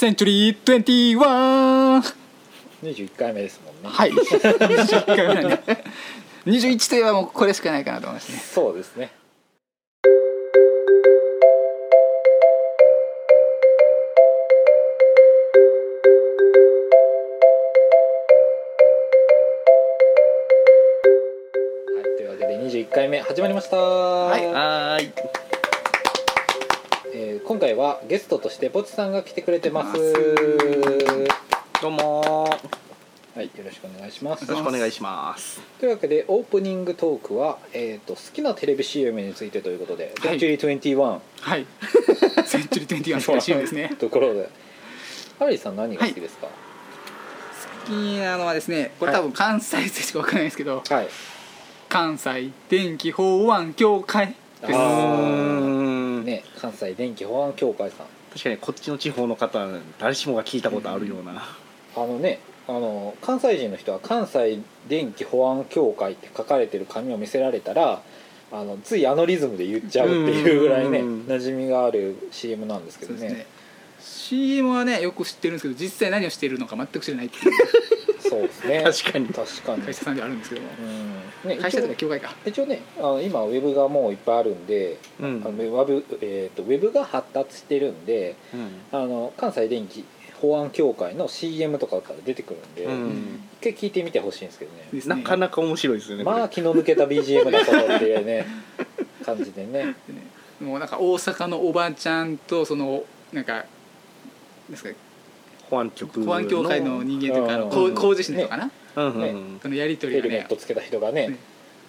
センチュリー21 21回目ですもんね。はい。21回目なんで21といえばもうこれしかないかなと思いますね。そうですね。はいというわけで21回目始まりました。はい。はーい。えー今回はゲストとしてポチさんが来てくれてます。どうも。はいよろしくお願いします。よろしくお願いします。というわけでオープニングトークは、えー、と好きなテレビ CM についてということで「はい。Century21」はい。センチュリー21の CM です。ね。ところで。ハリーさん何が好きですか？好きなのはですねこれ多分関西でしかわからないですけど、はい、関西電気法案協会ですね関西電気保安協会さん。確かにこっちの地方の方誰しもが聞いたことあるような、あのねあの関西人の人は関西電気保安協会って書かれてる紙を見せられたらあのついあのリズムで言っちゃうっていうぐらいねうん馴染みがある CM なんですけどね。ね。CM はねよく知ってるんですけど実際何をしているのか全く知らないっていうそうですね。確かに。確かに。会社さんではあるんですけども。うん。ね会社とか協会か。一応ねあの今ウェブがもういっぱいあるんで、うん。あのウェブ、えー、とウェブが発達してるんであの関西電気保安協会の CM とかから出てくるんで、うん。一回聞いてみてほしいんですけどね。なかなか面白いですよねまあこ気の抜けた BGM だぞっていうね 感じでね。もうなんか大阪のおばちゃんとそのなんかですかれ保安局保安協会の人間というかあのうん。工工事士の人かな、うん。うん。ね。そのやり取ヘりがね。ルメットつけた人がねね。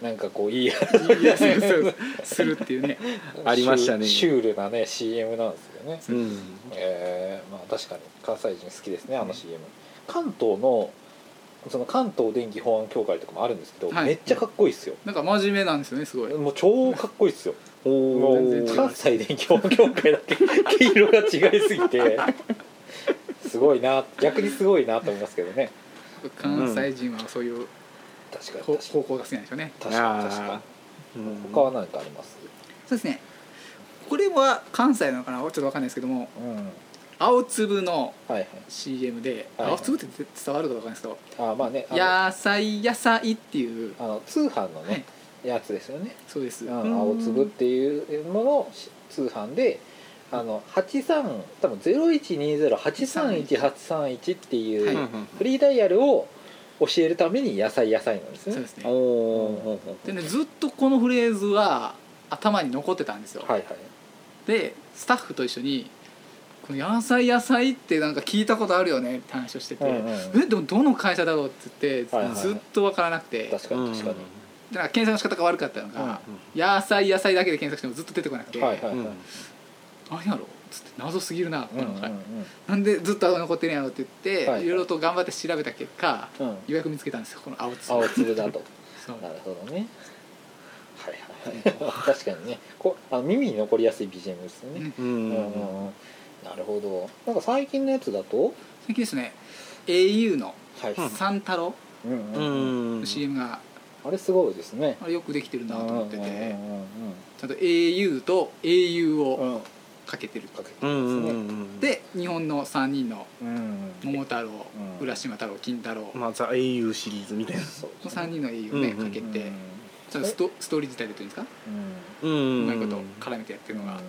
なんかこういいいやそうそうするっていうね。ありましたね。シュールなね CM なんですよね。うん。えーまあ確かに関西人好きですねあの CM 関東のその関東電気保安協会とかもあるんですけど、はい。めっちゃかっこいいっすよ。なんか真面目なんですよねすごい。もう超かっこいいっすよ。おもう全然違う。関西電気保安協会だけ毛色が違いすぎてすごいな逆にすごいなと思いますけどね。関西人はそういう確かに方確かに。方向が好きなんでしょうね。確かに確かに。うん。他は何かあります？そうですね。これは関西なのかなちょっとわかんないですけども。うん。青粒のはいはい。CM で、青粒って伝わるかわかんないですけどあまあね野菜野菜っていう。あの通販のね、はい。やつですよね。そうです。青粒っていうものを通販であの83多分0120831831っていう、フリーダイヤルを教えるために野菜野菜なんですね。そうですね。おおでねずっとこのフレーズは頭に残ってたんですよ、はいはい。でスタッフと一緒に「この野菜野菜ってなんか聞いたことあるよね」って話をしてて「うんうんえでもどの会社だろう?」って言って、はいはいずっと分からなくて。確かに確かに、だから検索の仕方が悪かったのが、うん。野菜野菜だけで検索してもずっと出てこなくて、はいはいはい、うん何やろ？うっつって謎すぎるな、うんうんこの回なんでずっと青残ってるんやろって言って、はいはい。いろいろと頑張って調べた結果うんうんようやく見つけたんですよこの青粒青粒だと。そう。なるほどね。はいはいはい。確かにね。こうあの耳に残りやすい BGM ですよね、ね。ううんん。うんうんなるほど。なんか最近のやつだと？最近ですね au の三太郎うんううん。んの CM があれすごいですね。あれよくできてるなと思ってて。ちゃんと au と au うん。をうんかけてる。で日本の3人のうん。桃太郎うん。浦島太郎金太郎。まあザ au シリーズみたいな。そう。の3人の au をねうんうんかけうんてストストーリー自体でというんですか？うん。うんうまいこと絡めてやってるのが。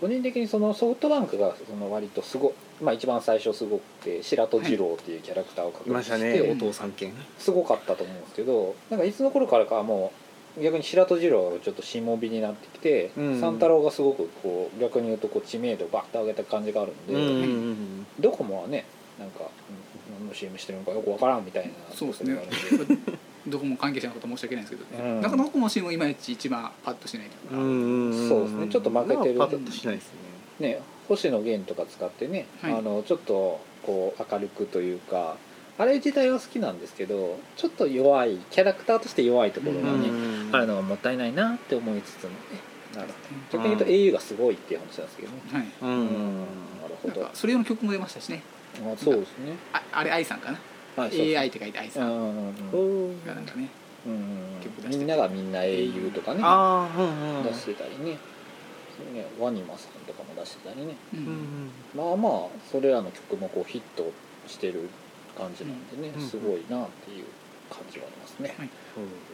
個人的にそのソフトバンクがその割とすごまあ一番最初すごくて白戸二郎っていうキャラクターをいま確立ししたねおて父さん。犬すごかったと思うんですけどなんかいつの頃からかはもう逆に白戸二郎がちょっとしもびになってきてうん。三太郎がすごくこう逆に言うとこう知名度をバッと上げた感じがあるんで、うんうんドコモはねなんかうん何の CM してるのかよくわからんみたいな。そうですね。ところがあるんでどこも関係者のこと申し訳ないんですけどね、うん。なんかどこも CM いまいち一番パッとしないというか、うん。うんんそうですね。ちょっと負けてる。パッとしないですね。ね星野源とか使ってね、はい。あのちょっとこう明るくというかあれ自体は好きなんですけどちょっと弱いキャラクターとして弱いところがね、うん。あるのがもったいないなって思いつつもねなるう。ん。逆に言うと au がすごいっていう話なんですけどね、はい。うん。なるほど。なんかそれ用の曲も出ましたしね。あそうですね、ああれ愛さんかな？はい AI って書いて愛さうん。んうんうんうん。がなんかねうんみんながみんな au とかねああうんうん。出してたりね。ねワニマさんとかも出してたりね。ううんん。まあまあそれらの曲もこうヒットしてる感じなんでね、うん。すごいなっていう感じはありますね、はい。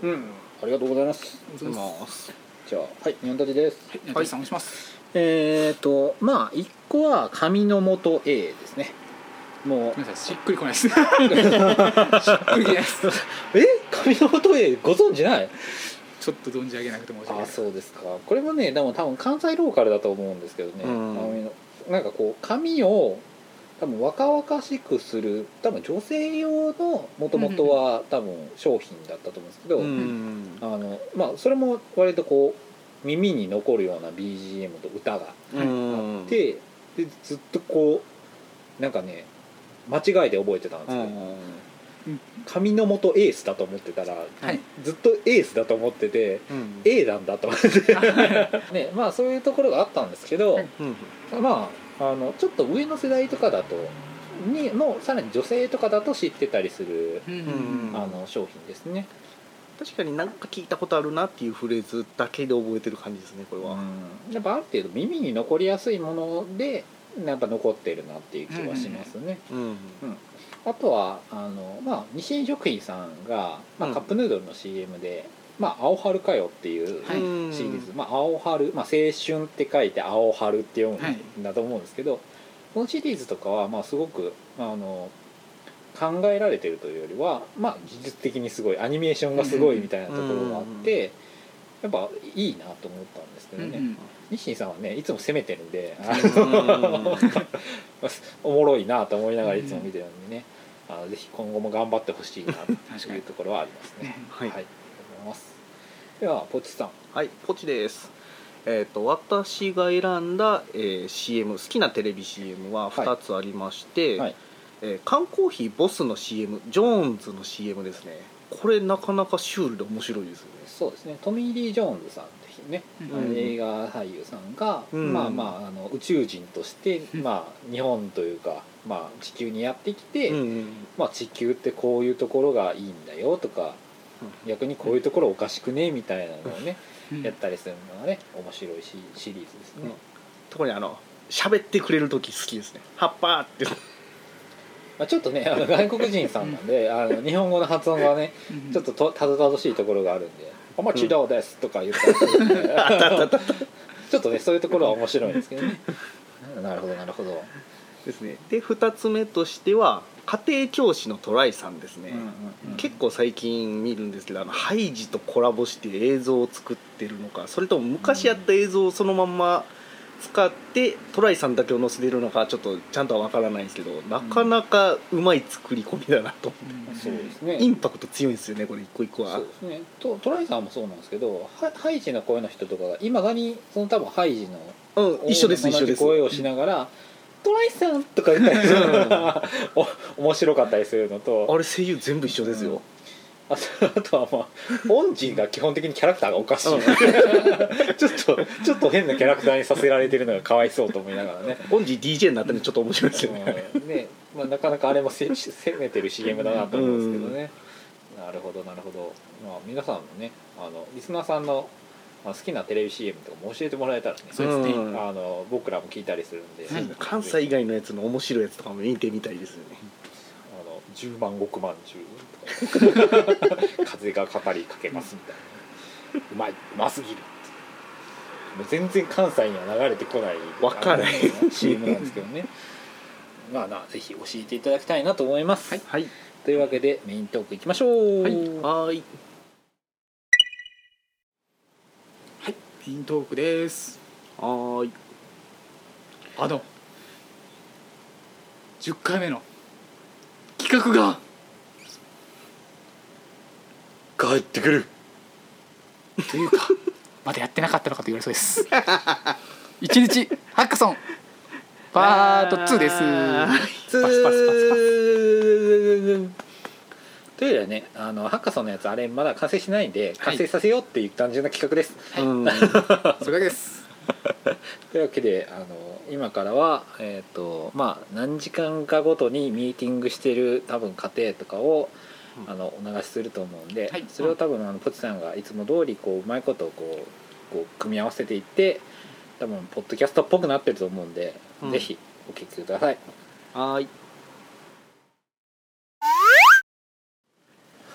うん。ありがとうございます。お疲れ様ですます。じゃあはい日本立ちです。はい。お願い。しますえーとまあ1個は紙の元 A ですねもうしっくりこない。ですしっくりきない。ですえ紙の元 A ご存知ない。ちょっと存じ上げなくて申し訳ない。あそうですかこれもねでも多分関西ローカルだと思うんですけどね、うんなんかこう紙を多分若々しくする多分女性用のもともとは多分商品だったと思うんですけど、うん。あのまあそれも割とこう耳に残るような BGM と歌がうんあって、でずっとこうなんかね間違えて覚えてたんですうよ、ん。紙の元エースだと思ってたら、はい。ずっとエースだと思っててうん。A なんだと思って。ねまあそういうところがあったんですけど、はい。うん。まああのちょっと上の世代とかだとにのさらに女性とかだと知ってたりする、うんうんあの商品ですね、確かになんか聞いたことあるなっていうフレーズだけで覚えてる感じですねこれは、うん。やっぱある程度耳に残りやすいものでやっぱ残ってるなっていう気はしますね、うんあとはあの、まあ、日清食品さんが、まあ、うんカップヌードルの CM で「まあ、青春かよ」っていうはい。うんシリーズ、まあ、青春、まあ、青春って書いて青春って読むんだと思うんですけど、このシリーズとかはまあすごくあの考えられてるというよりは、まあ、技術的にすごいアニメーションがすごいみたいなところがあって、やっぱいいなと思ったんですけどね、うんうん。日清さんはねいつも攻めてるんで、おもろいなと思いながらいつも見てるんでね、あのぜひ今後も頑張ってほしいなというところはありますね。はい。はいます。ではポチさん。はいポチです。えー、と私が選んだ、えー CM 好きなテレビ CM は2つありまして、はい。えー缶コーヒーボスの CM ジョーンズの CM ですね。これなかなかシュールで面白いですよね。そうですね。トミー・リー・ジョーンズさんっていうね、うん。映画俳優さんが、うん。まあまああの宇宙人として、うん。まあ、日本というか、まあ、地球にやってきて、うん。まあ、地球ってこういうところがいいんだよとか逆にこういうところおかしくねみたいなのをね、うん。やったりするのがね面白いしシリーズですね、特にあの喋ってくれる時好きですね「葉っぱ」って。まあ、ちょっとねあの外国人さんなんであの日本語の発音がねうん。ちょっととたどたどしいところがあるんで「お待ちどうです」とか言ったりする。んでちょっとねそういうところは面白いんですけどね。なるほどなるほど、ですね。で2つ目としては家庭教師のトライさんですね、うんうんうん。結構最近見るんですけどあのハイジとコラボして映像を作ってるのかそれとも昔やった映像をそのまんま使ってトライさんだけを載せてるのかちょっとちゃんとは分からないんですけどなかなかうまい作り込みだなと、そうですね。インパクト強いんですよねこれ一個一個は。そうですね。とトライさんもそうなんですけどハハイジの声の人とかがいまだにその多分ハイジのうん一緒です一緒です。声をしながら「トライさん!」とか言ったりするのがお面白かったりするのと。あれ声優全部一緒ですよ、あとあとはまあオンジーが基本的にキャラクターがおかしい、うん。ちょっとちょっと変なキャラクターにさせられてるのがかわいそうと思いながらね。オンジー DJ になったんでちょっと面白いですよね、うん。ねまあ、なかなかあれもせ攻めてる CM だなと思うんですけどね、なるほどなるほど、まあ、皆さんもねあのリスナーさんのあの好きなテレビ CM とかも教えてもらえたらねそうですね。うん。あの僕らも聞いたりするんで、はい関西以外のやつの面白いやつとかも見てみたいですよね。あの10万石まんじゅうとか風が語りかけますみたいな。うまいうますぎるもう全然関西には流れてこない。わかんない。CM なんですけどね。まあなぜひ教えていただきたいなと思います、はい。はい。というわけでメイントークいきましょう。はいはーいはいメイントークです。はーい。あの10回目の企画が帰ってくる。というか まだやってなかったのかと言われそうです。一日ハッカソンパート2です。ツパスパスパスパというよりはねあのハッカソンのやつあれまだ完成しないんではい。完成させようっていう単純な企画です、はい。うん。それだけです。というわけであの今からは、えーとまあ、何時間かごとにミーティングしてる多分家庭とかを、うん。あのお流しすると思うんで、はい。それを多分あのポチさんがいつも通りこううまいことをこうこう組み合わせていって多分ポッドキャストっぽくなってると思うんで、うん。ぜひお聞きください。はーい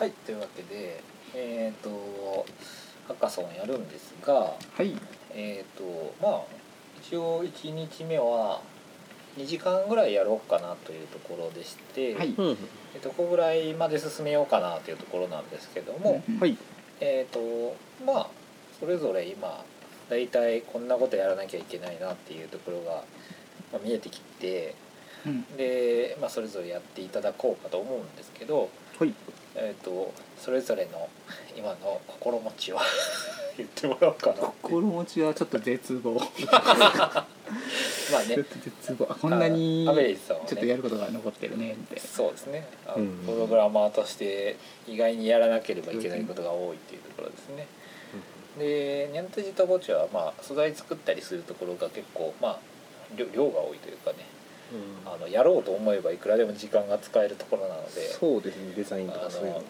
はいというわけでえっ、とハッカソンやるんですがはい。えっ、とまあ一応1日目は2時間ぐらいやろうかなというところでして、はい。うんえっとここぐらいまで進めようかなというところなんですけども、うん。はい。えっ、とまあそれぞれ今大体こんなことやらなきゃいけないなっていうところが、まあ、見えてきてうん。で、まあ、それぞれやっていただこうかと思うんですけど、はいえー、とそれぞれの今の心持ちを 言ってもらおうかな心持ちはちょっと絶望。まあね。ちょっと絶望。あこんなにちょっとやることが残ってるね。ってそうですね。プログラマーとして意外にやらなければいけないことが多いっていうところですね。でニャントジとボチは、まあ、素材作ったりするところが結構、まあ、量量が多いというかねあのやろうと思えばいくらでも時間が使えるところなのでそうですねデザインとかそういうのね。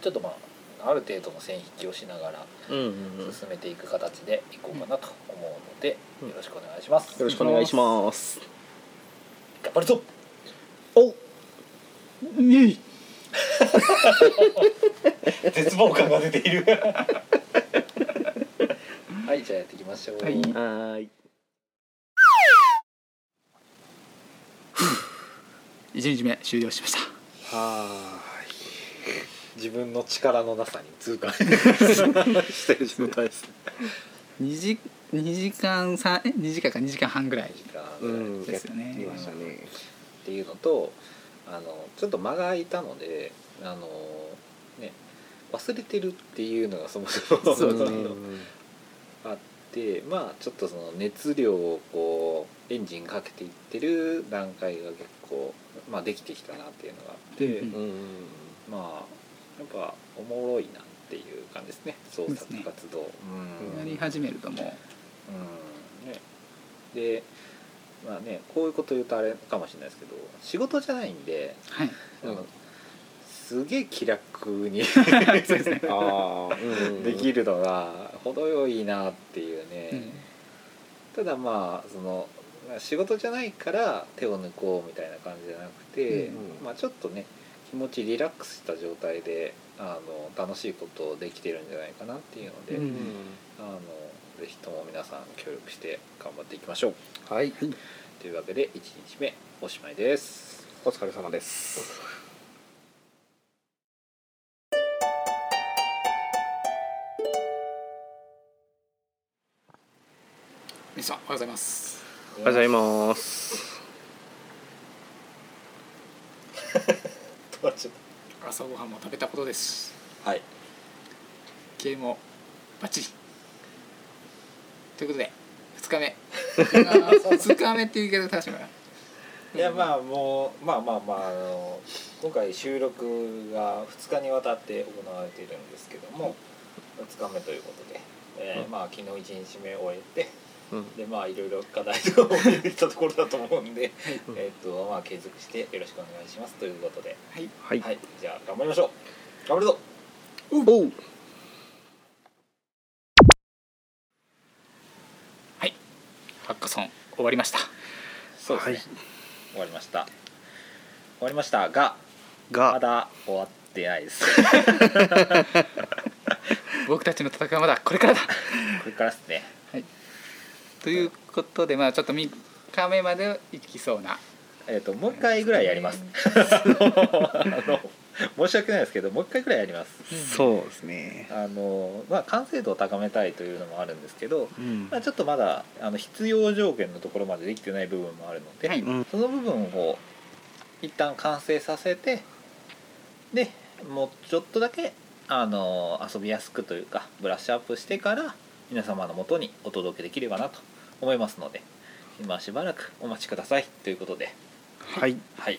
ちょっとまあある程度の線引きをしながら進めていく形でいこうかなと思うので、うん。よろしくお願いします。よろしくお願いします。頑張るぞおイエイ。絶望感が出ている。はいじゃあやっていきましょう、はい。はーい1日目終了しました。は自分の力のなさに痛感。してる状態です。2時2時間3え2時間か2時間半ぐらいうんですよね。やってましたね。っていうのとあのちょっと間が空いたのであのね忘れてるっていうのがそもそも。そね。あってまあちょっとその熱量をこうエンジンかけていってる段階が結構、まあ、できてきたなっていうのがあって、うんうん。まあやっぱおもろいなっていう感じですね。創作活動。うん。やり始めるともう。ん。ね、でまあねこういうこと言うとあれかもしれないですけど仕事じゃないんで、うはい。あのすげえ気楽に ですね。ああうんできるのが程よいなっていうね、うん。ただまあそのまあ仕事じゃないから手を抜こうみたいな感じじゃなくて、うんまあ、ちょっとね気持ちリラックスした状態であの楽しいことできてるんじゃないかなっていうので、うんあのぜひとも皆さん協力して頑張っていきましょう。はい。というわけで1日目おしまいです。お疲れ様です。皆さんおはようございますおはようございます。す。朝ごはんも食べたことです。しはい。ゲームもバッチリ。ということで2日目。2日目っていう言い方正しいのかな。いやまあもうまあまあまああの今回収録が2日にわたって行われているんですけども2日目ということで、えーうん。まあ昨日1日目終えてうん。でまあいろいろ課題とかも見てきたところだと思うんで、うん。えっとまあ継続してよろしくお願いします。ということで、はい。はい。はい、じゃあ頑張りましょう。頑張るぞ。おい。ハッカソン終わりました。そうですね、はい。終わりました。終わりました。がまがだ終わってないです。僕たちの戦いはまだこれからだ。これからですねということでまあちょっと3日目まで行きそうな。えっ、ともう一回ぐらいやります。あの申し訳ないですけどもう一回ぐらいやります。そうですね。あのまあ完成度を高めたいというのもあるんですけど、うん。まあ、ちょっとまだあの必要条件のところまでできてない部分もあるので、はい。うん。その部分を一旦完成させてでもうちょっとだけあの遊びやすくというかブラッシュアップしてから皆様のもとにお届けできればなと思いますので今しばらくお待ちください。ということで。はい。はい。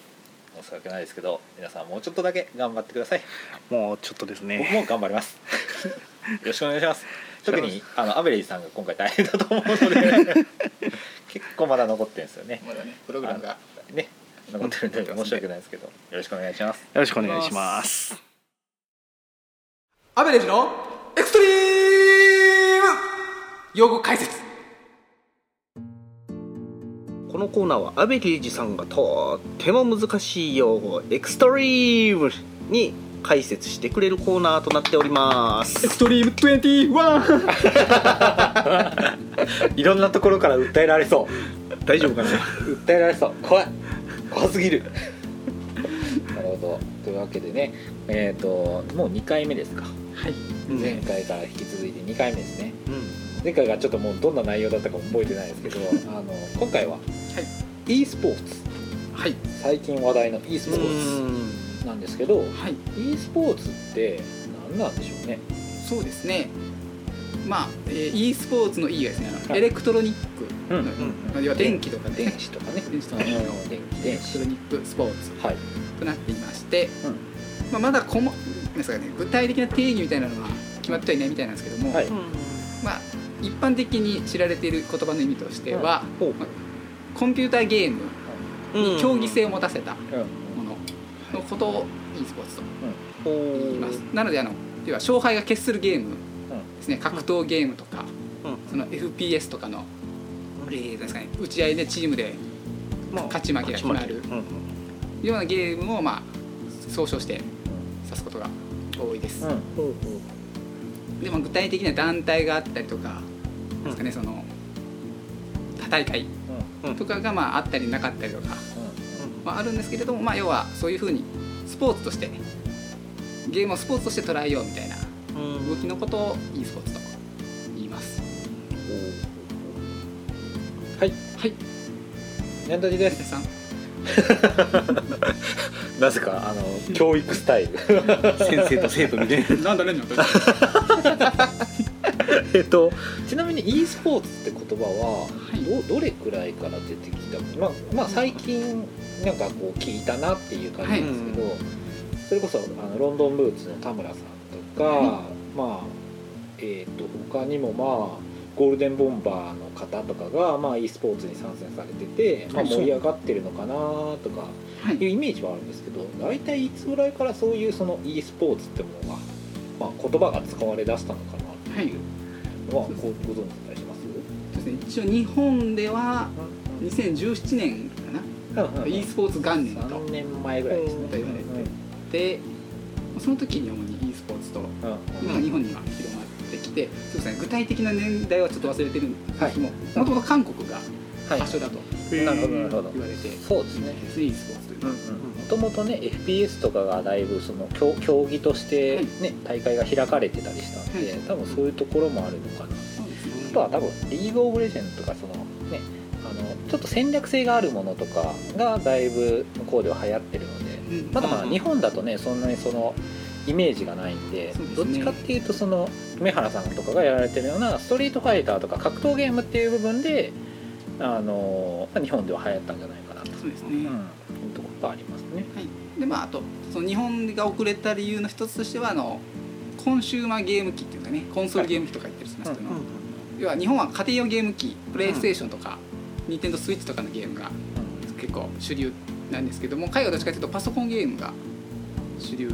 申し訳ないですけど皆さんもうちょっとだけ頑張ってください。もうちょっとです僕ね。も頑張ります。よろしくお願いします。特にあのアベレージさんが今回大変だと思うので 結構まだ残ってるんですよね。まだねプログラムが。ね残ってるんでうん申し訳ないですけどよろしくお願いします。よろしくお願いします。アベレージのエクストリーム用語解説このコーナーは阿部刑事さんがとっても難しい用語エクストリームに解説してくれるコーナーとなっております。エクストリーム21いろんなところから訴えられそう。大丈夫かな？訴えられそう。怖い。怖すぎる。なるほど。というわけでねえっ、ともう2回目ですか。はい。前回から引き続いて2回目ですね。うん。前回がちょっともうどんな内容だったか覚えてないですけどあの今回は e スポーツ。はい。最近話題の e スポーツなんですけどはい。e スポーツって何なんでしょうね？そうですね。まあ、えー、e スポーツの E がですね、はい。エレクトロニック、うんまあ要は電気とかね。電子とかね。電子とかのうん電気電エレクトロ子ニックスポーツはい。となっていまして、うん。まあ、まだこもですか、ね、具体的な定義みたいなのは決まってはいないみたいなんですけども、はい。まあ、一般的に知られている言葉の意味としては、まあコンピューターゲームに競技性を持たせたうん。もののことを e スポーツとほ言います。なのであの要は勝敗が決するゲームですね。格闘ゲームとか、その FPS とかの、ですかね、打ち合いでチームで勝ち負けが決まるうんようなゲームを、まあ、総称して指すことが多いです。うん。でも具体的な団体があったりとかですかね、その他大会うんとかがまああったりなかったりとか、まあ、あるんですけれども、まあ、要はそういうふうにスポーツとしてゲームをスポーツとして捉えようみたいなうん。動きのことを e スポーツと言います。はい。はい、ニャンタジで皆すさん？なぜかあの教育スタイル。先生と生徒みたいな。なんだねんのえっとちなみに e スポーツって言葉ははい。どどれくらいから出てきた？まあまあ最近なんかこう聞いたなっていう感じなんですけど、はい。それこそあのロンドンブーツの田村さんとか、はまあえっ、と他にもまあゴールデンボンバーの方とかが、まあ、e スポーツに参戦されてて、まあ、はい。盛り上がってるのかなとかはい。いうイメージはあるんですけど大体いつぐらいからそういうその e スポーツってものが、まあ、言葉が使われ出したのかなっていう。のはごご存知だりします？ですね一応日本では2017年かな？e スポーツ元年と。3年前ぐらいですね。と言われてでその時に主に e スポーツと今日本には広まってきてそうですね具体的な年代はちょっと忘れてるんですけどもはい。もともと韓国がはい。発祥だとなるほどなるほど。言われてそうですね e スポーツというのは。もともとね FPS とかがだいぶその競競技として、ね大会が開かれてたりしたんで、はい。多分そういうところもあるのかな。あとは多分リーグ・オブ・レジェンドとかそのねあのちょっと戦略性があるものとかがだいぶ向こうでは流行ってるのでうん。まだまだうん日本だとねそんなにそのイメージがないんでね。どっちかっていうとその梅原さんとかがやられてるようなストリートファイターとか格闘ゲームっていう部分であのまあ日本では流行ったんじゃないかなと、そうですね、うん、いうところがありますね。はい、でまああとその日本が遅れた理由の一つとしてはあのコンシューマーゲーム機っていうかねコンソールゲーム機とか言ったりしますけど、要は日本は家庭用ゲーム機プレイステーションとか、ニンテンドースイッチとかのゲームが結構主流なんですけども海外はどっちかというとパソコンゲームが主流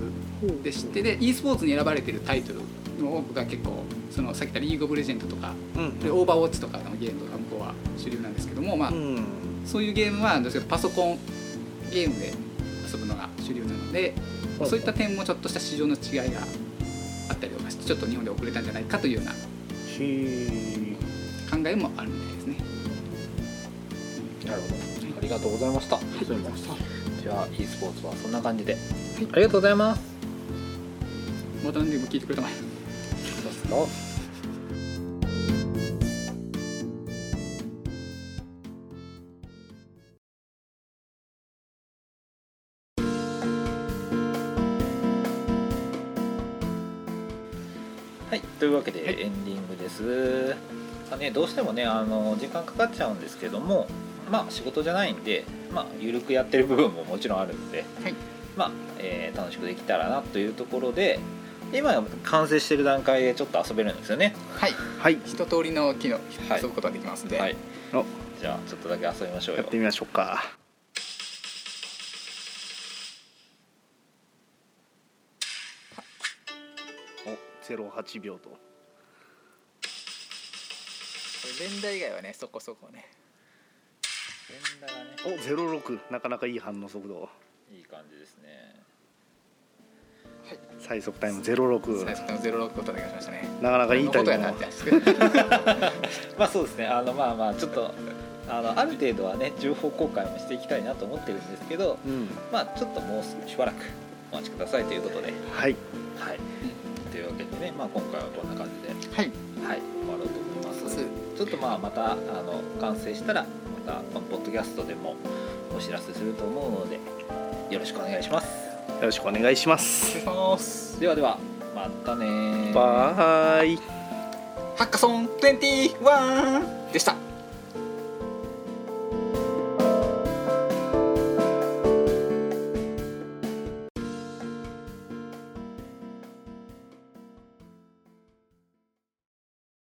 でしてで e スポーツに選ばれてるタイトルの多くが結構そのさっき言ったリーグ・オブ・レジェンドとかうんでオーバーウォッチとかのゲームが向こうは主流なんですけども、まあうんそういうゲームはどうしパソコンゲームで遊ぶのが主流なので、まあそういった点もちょっとした市場の違いがあったりとかしてちょっと日本で遅れたんじゃないかというような考えもあるみたいですね。なるほど。ありがとうございました、はい、じゃあ e スポーツはそんな感じで、ありがとうございます。また何でも聞いてくれたまえ。どうぞ。はい、というわけではい。エンディングです、まあね、どうしてもねあの時間かかっちゃうんですけどもまあ仕事じゃないんで、まあ、緩くやってる部分ももちろんあるので、はい。まあえー楽しくできたらなというところで今完成してる段階でちょっと遊べるんですよね。はい、はい。一通りの機能はい。遊ぶことができますんで、はい。お。じゃあちょっとだけ遊びましょうよ。やってみましょうか。お08秒と。これ連打以外はねそこそこね。連打がね。お06なかなかいい反応速度。いい感じですね最速タイム06最速のゼロロックを叩き出しましたね。なかなかいいタイムのことやなって まあそうですね。あのまあまあちょっとあのある程度はね情報公開もしていきたいなと思ってるんですけどうん。まあちょっともうしばらくお待ちくださいということで。はい。はい。というわけでね、まあ、今回はこんな感じで。はい。はい。終わろうと思います。ちょっとまあまたあの完成したらまたこのポッドキャストでもお知らせすると思うのでよろしくお願いしますよろしくお願いします。します。ではではまたねバイ。ハッカソン21でした